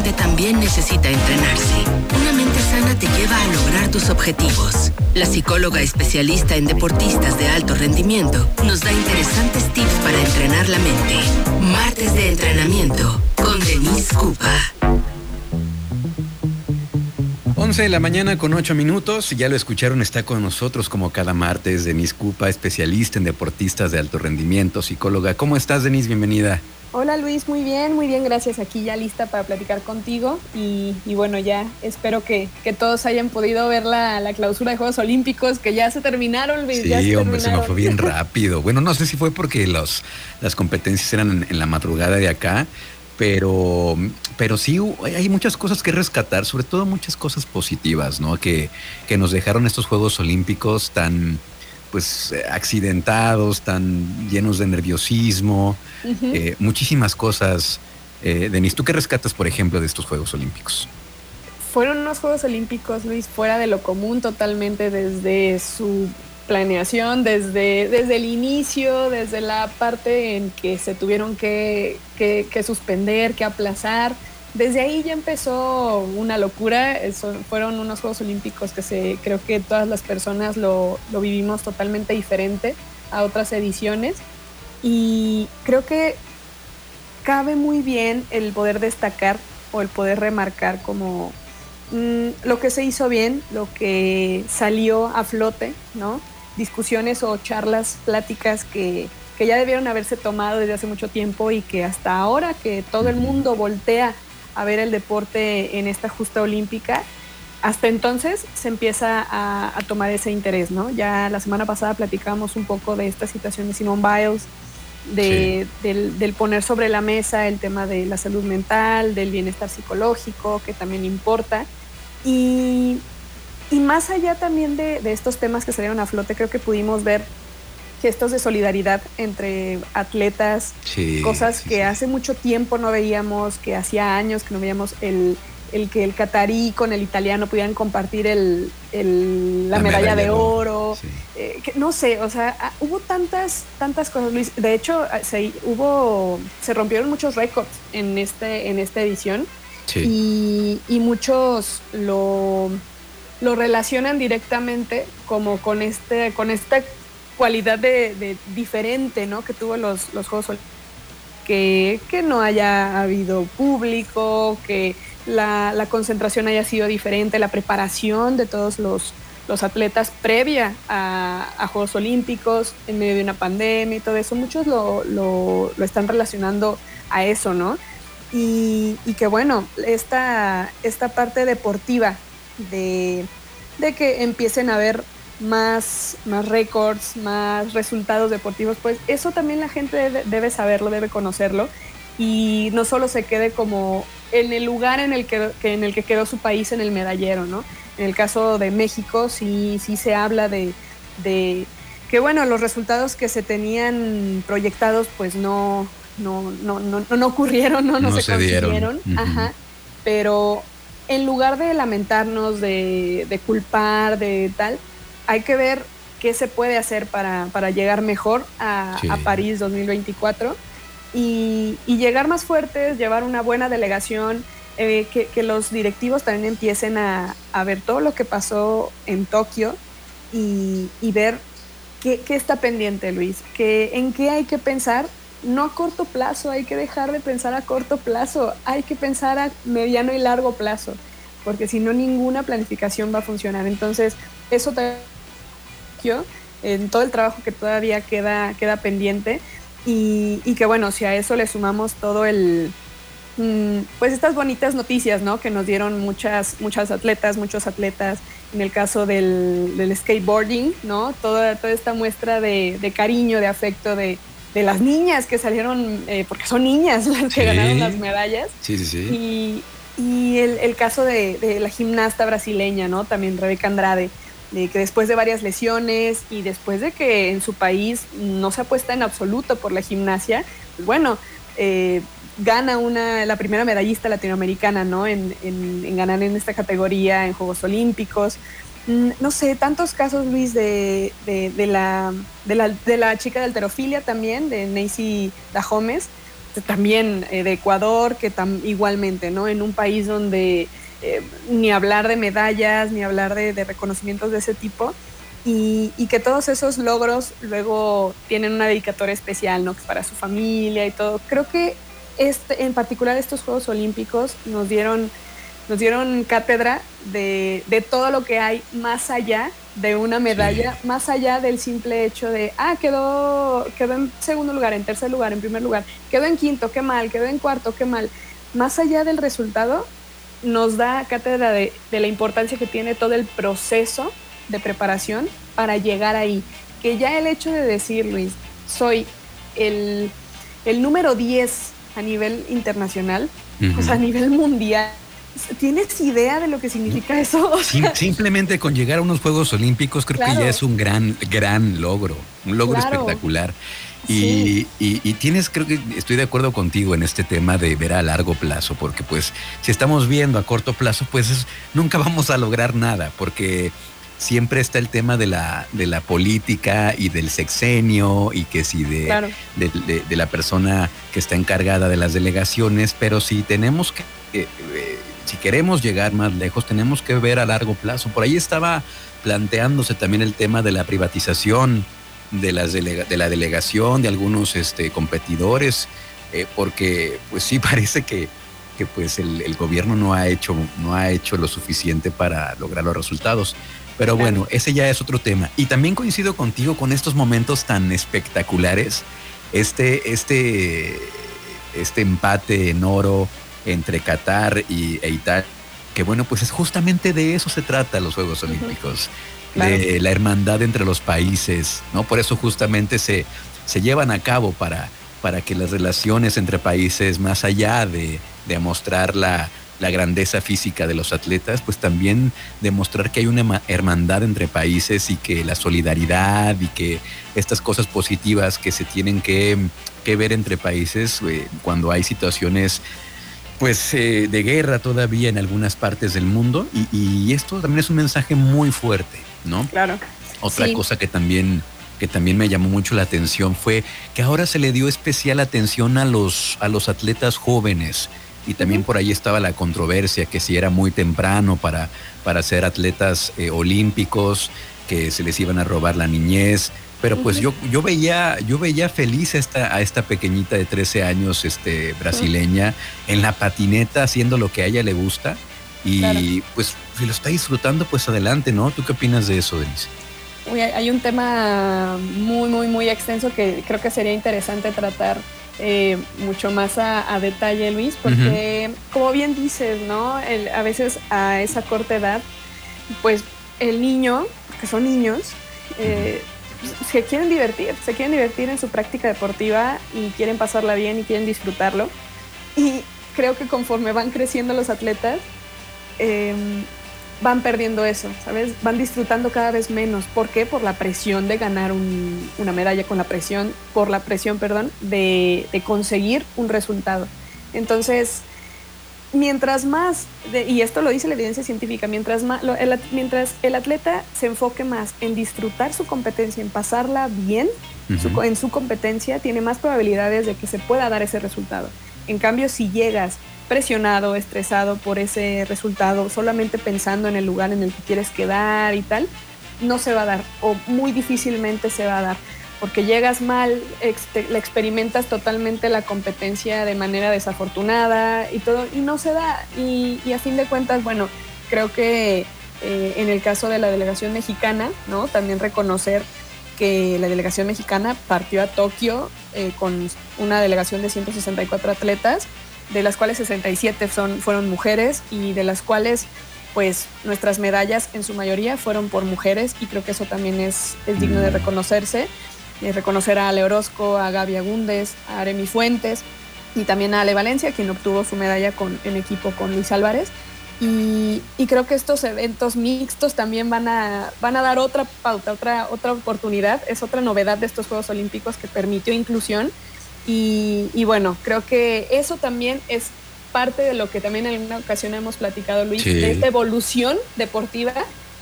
también necesita entrenarse. Una mente sana te lleva a lograr tus objetivos. La psicóloga especialista en deportistas de alto rendimiento nos da interesantes tips para entrenar la mente. Martes de entrenamiento con Denise Cupa. 11 de la mañana con 8 minutos. Ya lo escucharon, está con nosotros como cada martes Denise Cupa, especialista en deportistas de alto rendimiento, psicóloga. ¿Cómo estás, Denise? Bienvenida. Hola Luis, muy bien, muy bien, gracias. Aquí ya lista para platicar contigo y, bueno, ya espero que, todos hayan podido ver la, clausura de Juegos Olímpicos, que ya se terminaron. Luis, sí, hombre, se me fue bien rápido. Bueno, no sé si fue porque los, las competencias eran en la madrugada de acá, pero, pero sí hay muchas cosas que rescatar, sobre todo muchas cosas positivas, ¿no? Que, que nos dejaron estos Juegos Olímpicos tan pues accidentados, tan llenos de nerviosismo, eh, muchísimas cosas. Eh, Denise, ¿tú qué rescatas, por ejemplo, de estos Juegos Olímpicos? Fueron unos Juegos Olímpicos, Luis, fuera de lo común totalmente desde su planeación desde, desde el inicio, desde la parte en que se tuvieron que, suspender, que aplazar. Desde ahí ya empezó una locura. fueron unos Juegos Olímpicos que se, creo que todas las personas lo, lo vivimos totalmente diferente a otras ediciones. Y creo que cabe muy bien el poder destacar o el poder remarcar como mm, lo que se hizo bien, lo que salió a flote, ¿no? discusiones o charlas, pláticas que, ya debieron haberse tomado desde hace mucho tiempo y que hasta ahora que todo el mundo voltea a ver el deporte en esta justa olímpica, hasta entonces se empieza a, tomar ese interés, ¿no? Ya la semana pasada platicamos un poco de esta situación de Simone Biles, de, del, del, poner sobre la mesa el tema de la salud mental, del bienestar psicológico, que también importa. Y y más allá también de, estos temas que salieron a flote, creo que pudimos ver gestos de solidaridad entre atletas, cosas que hace mucho tiempo no veíamos, que hacía años que no veíamos el, que el catarí con el italiano pudieran compartir el, la, medalla, de oro. Eh, no sé, o sea, ah, hubo tantas, tantas cosas, Luis. De hecho, ah, se, hubo, se rompieron muchos récords en, este, en esta edición. Y, y muchos lo lo relacionan directamente como con este con esta cualidad de, diferente ¿no? que tuvo los, los Juegos que, que no haya habido público, que la, concentración haya sido diferente, la preparación de todos los, los atletas previa a, Juegos Olímpicos, en medio de una pandemia y todo eso, muchos lo, lo, están relacionando a eso, ¿no? Y, que bueno, esta, esta parte deportiva de, que empiecen a haber más, más récords, más resultados deportivos, pues eso también la gente debe, saberlo, debe conocerlo y no solo se quede como en el lugar en el que, en el que quedó su país en el medallero, ¿no? En el caso de México sí, sí se habla de, que bueno, los resultados que se tenían proyectados pues no, no, no, no, ocurrieron, no, no, se, consiguieron. Ajá. Pero en lugar de lamentarnos, de, culpar, de tal, hay que ver qué se puede hacer para, llegar mejor a, París 2024 y, llegar más fuertes, llevar una buena delegación, eh, que, los directivos también empiecen a, ver todo lo que pasó en Tokio y, ver qué, qué, está pendiente, Luis, que, en qué hay que pensar no a corto plazo, hay que dejar de pensar a corto plazo, hay que pensar a mediano y largo plazo, porque si no ninguna planificación va a funcionar. Entonces, eso te en todo el trabajo que todavía queda, queda pendiente y, que bueno, si a eso le sumamos todo el, mm, pues estas bonitas noticias, ¿no? Que nos dieron muchas, muchas atletas, muchos atletas, en el caso del, skateboarding, ¿no? Toda, toda esta muestra de cariño, de afecto, de, de las niñas que salieron, eh, porque son niñas las que ganaron las medallas. Sí, sí, sí. Y, y el, el, caso de, de, la gimnasta brasileña, ¿no? También Rebeca Andrade, que después de varias lesiones y después de que en su país no se apuesta en absoluto por la gimnasia, pues bueno, eh, gana una, la primera medallista latinoamericana, ¿no? En, en, en ganar en esta categoría en Juegos Olímpicos. Mm, no sé, tantos casos, Luis, de, de, la, de, la, de la chica de alterofilia también, de Nancy Dahomes, también eh, de Ecuador, que igualmente, ¿no? En un país donde eh, ni hablar de medallas, ni hablar de, reconocimientos de ese tipo, y, que todos esos logros luego tienen una dedicatoria especial, ¿no? Para su familia y todo. Creo que este, en particular estos Juegos Olímpicos nos dieron, nos dieron cátedra de, de todo lo que hay más allá de una medalla, más allá del simple hecho de, ah, quedó, quedó en segundo lugar, en tercer lugar, en primer lugar, quedó en quinto, qué mal, quedó en cuarto, qué mal. Más allá del resultado, nos da cátedra de, la importancia que tiene todo el proceso de preparación para llegar ahí. Que ya el hecho de decir, Luis, soy el, número 10 a nivel internacional, o sea, a nivel mundial, ¿Tienes idea de lo que significa eso? simplemente con llegar a unos Juegos Olímpicos creo que ya es un gran, gran logro, un logro espectacular. Y, tienes, creo que estoy de acuerdo contigo en este tema de ver a largo plazo, porque pues si estamos viendo a corto plazo, pues nunca vamos a lograr nada, porque siempre está el tema de la, de la política y del sexenio y que si de, de, la persona que está encargada de las delegaciones, pero si tenemos que... Eh, si queremos llegar más lejos, tenemos que ver a largo plazo. Por ahí estaba planteándose también el tema de la privatización de, las de la delegación, de algunos este, competidores, eh, porque pues sí parece que, que pues el, gobierno no ha, hecho, no ha hecho lo suficiente para lograr los resultados. Pero bueno, ese ya es otro tema. Y también coincido contigo con estos momentos tan espectaculares, este, este, este empate en oro, entre Qatar y, e Italia, que bueno, pues es justamente de eso se trata los Juegos Olímpicos, de la hermandad entre los países, ¿no? Por eso justamente se, se llevan a cabo para, para que las relaciones entre países, más allá de, de mostrar la, la grandeza física de los atletas, pues también demostrar que hay una hermandad entre países y que la solidaridad y que estas cosas positivas que se tienen que, que ver entre países eh, cuando hay situaciones pues eh, de guerra todavía en algunas partes del mundo y, esto también es un mensaje muy fuerte, ¿no? Claro. Otra cosa que también que también me llamó mucho la atención fue que ahora se le dio especial atención a los a los atletas jóvenes y también por ahí estaba la controversia que si era muy temprano para para ser atletas eh, olímpicos que se les iban a robar la niñez pero pues yo, yo veía, yo veía feliz a esta, a esta pequeñita de 13 años, este, brasileña, en la patineta haciendo lo que a ella le gusta. Y pues si lo está disfrutando, pues adelante, ¿no? ¿Tú qué opinas de eso, Denise? hay un tema muy, muy, muy extenso que creo que sería interesante tratar eh, mucho más a, detalle, Luis, porque como bien dices, ¿no? a veces a esa corta edad, pues el niño, que son niños, eh, se quieren divertir, se quieren divertir en su práctica deportiva y quieren pasarla bien y quieren disfrutarlo. Y creo que conforme van creciendo los atletas, em, van perdiendo eso, ¿sabes? Van disfrutando cada vez menos. ¿Por qué? Por la presión de ganar una medalla, con la presión, por la presión, perdón, de, de conseguir un resultado. Entonces, mientras más, y esto lo dice la evidencia científica, mientras, más, el, mientras el atleta se enfoque más en disfrutar su competencia, en pasarla bien en su competencia, tiene más probabilidades de que se pueda dar ese resultado. En cambio, si llegas presionado, estresado por ese resultado, solamente pensando en el lugar en el que quieres quedar y tal, no se va a dar o muy difícilmente se va a dar porque llegas mal, le experimentas totalmente la competencia de manera desafortunada y todo, y no se da. Y, a fin de cuentas, bueno, creo que eh, en el caso de la delegación mexicana, ¿no? También reconocer que la delegación mexicana partió a Tokio eh, con una delegación de 164 atletas, de las cuales 67 son, fueron mujeres y de las cuales pues nuestras medallas en su mayoría fueron por mujeres y creo que eso también es, es digno de mm. reconocerse reconocer a Ale Orozco, a Gaby Agúndez, a Aremi Fuentes y también a Ale Valencia, quien obtuvo su medalla con, en equipo con Luis Álvarez. Y, creo que estos eventos mixtos también van a, van a dar otra pauta, otra, otra oportunidad. Es otra novedad de estos Juegos Olímpicos que permitió inclusión. Y, bueno, creo que eso también es parte de lo que también en una ocasión hemos platicado, Luis, de esta evolución deportiva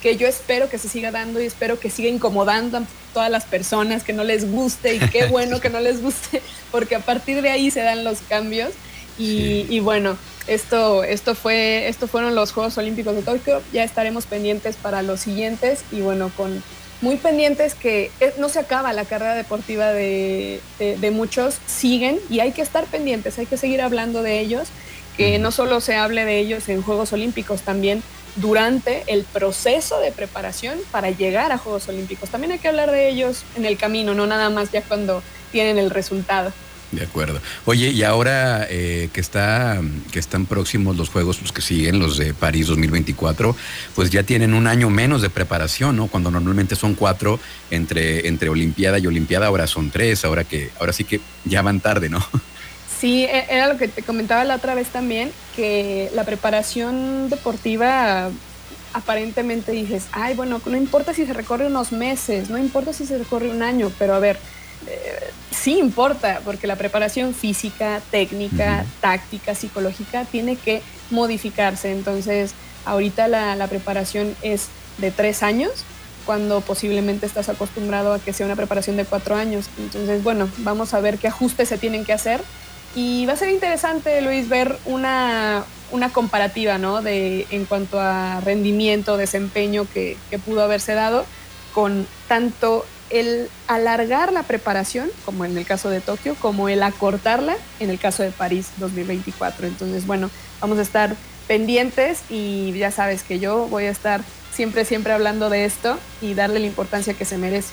que yo espero que se siga dando y espero que siga incomodando a todas las personas, que no les guste y qué bueno que no les guste, porque a partir de ahí se dan los cambios. Y, bueno, esto, esto, fue, esto fueron los Juegos Olímpicos de Tokio, ya estaremos pendientes para los siguientes y bueno, con muy pendientes que no se acaba la carrera deportiva de, de muchos, siguen y hay que estar pendientes, hay que seguir hablando de ellos, que no solo se hable de ellos en Juegos Olímpicos, también durante el proceso de preparación para llegar a Juegos Olímpicos. También hay que hablar de ellos en el camino, no nada más ya cuando tienen el resultado. De acuerdo. Oye, y ahora eh, que está que están próximos los juegos, los que siguen, los de París 2024, pues ya tienen un año menos de preparación, ¿no? Cuando normalmente son cuatro entre entre Olimpiada y Olimpiada, ahora son tres, ahora que ahora sí que ya van tarde, ¿no? Sí, e, era lo que te comentaba la otra vez también, que la preparación deportiva aparentemente dices, ay, bueno, no importa si se recorre unos meses, no importa si se recorre un año, pero a ver, eh, sí importa, porque la preparación física, técnica, táctica, psicológica tiene que modificarse. Entonces, ahorita la, la preparación es de tres años, cuando posiblemente estás acostumbrado a que sea una preparación de cuatro años. Entonces, bueno, vamos a ver qué ajustes se tienen que hacer y va a ser interesante, Luis, ver una, una comparativa, ¿no? De, en cuanto a rendimiento, desempeño que, que pudo haberse dado con tanto el alargar la preparación, como en el caso de Tokio, como el acortarla en el caso de París 2024. Entonces, bueno, vamos a estar pendientes y ya sabes que yo voy a estar siempre, siempre hablando de esto y darle la importancia que se merece.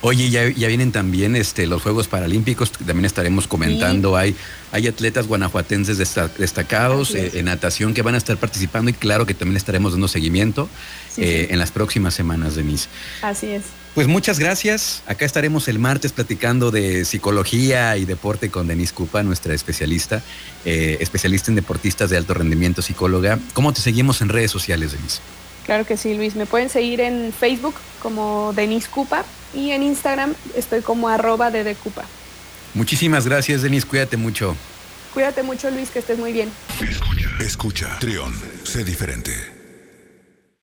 Oye, ya, vienen también este, los Juegos Paralímpicos, también estaremos comentando. Hay, hay atletas guanajuatenses destacados eh, en natación que van a estar participando y claro que también estaremos dando seguimiento eh, en las próximas semanas, Denise. Así es. Pues muchas gracias. Acá estaremos el martes platicando de psicología y deporte con Denise Cupa, nuestra especialista, eh, especialista en deportistas de alto rendimiento, psicóloga. ¿Cómo te seguimos en redes sociales, Denise? Claro que sí, Luis. Me pueden seguir en Facebook como Denise Cupa y en Instagram estoy como arroba de Decupa. Muchísimas gracias, Denise. Cuídate mucho. Cuídate mucho, Luis, que estés muy bien. Escucha, escucha. Trión, sé diferente.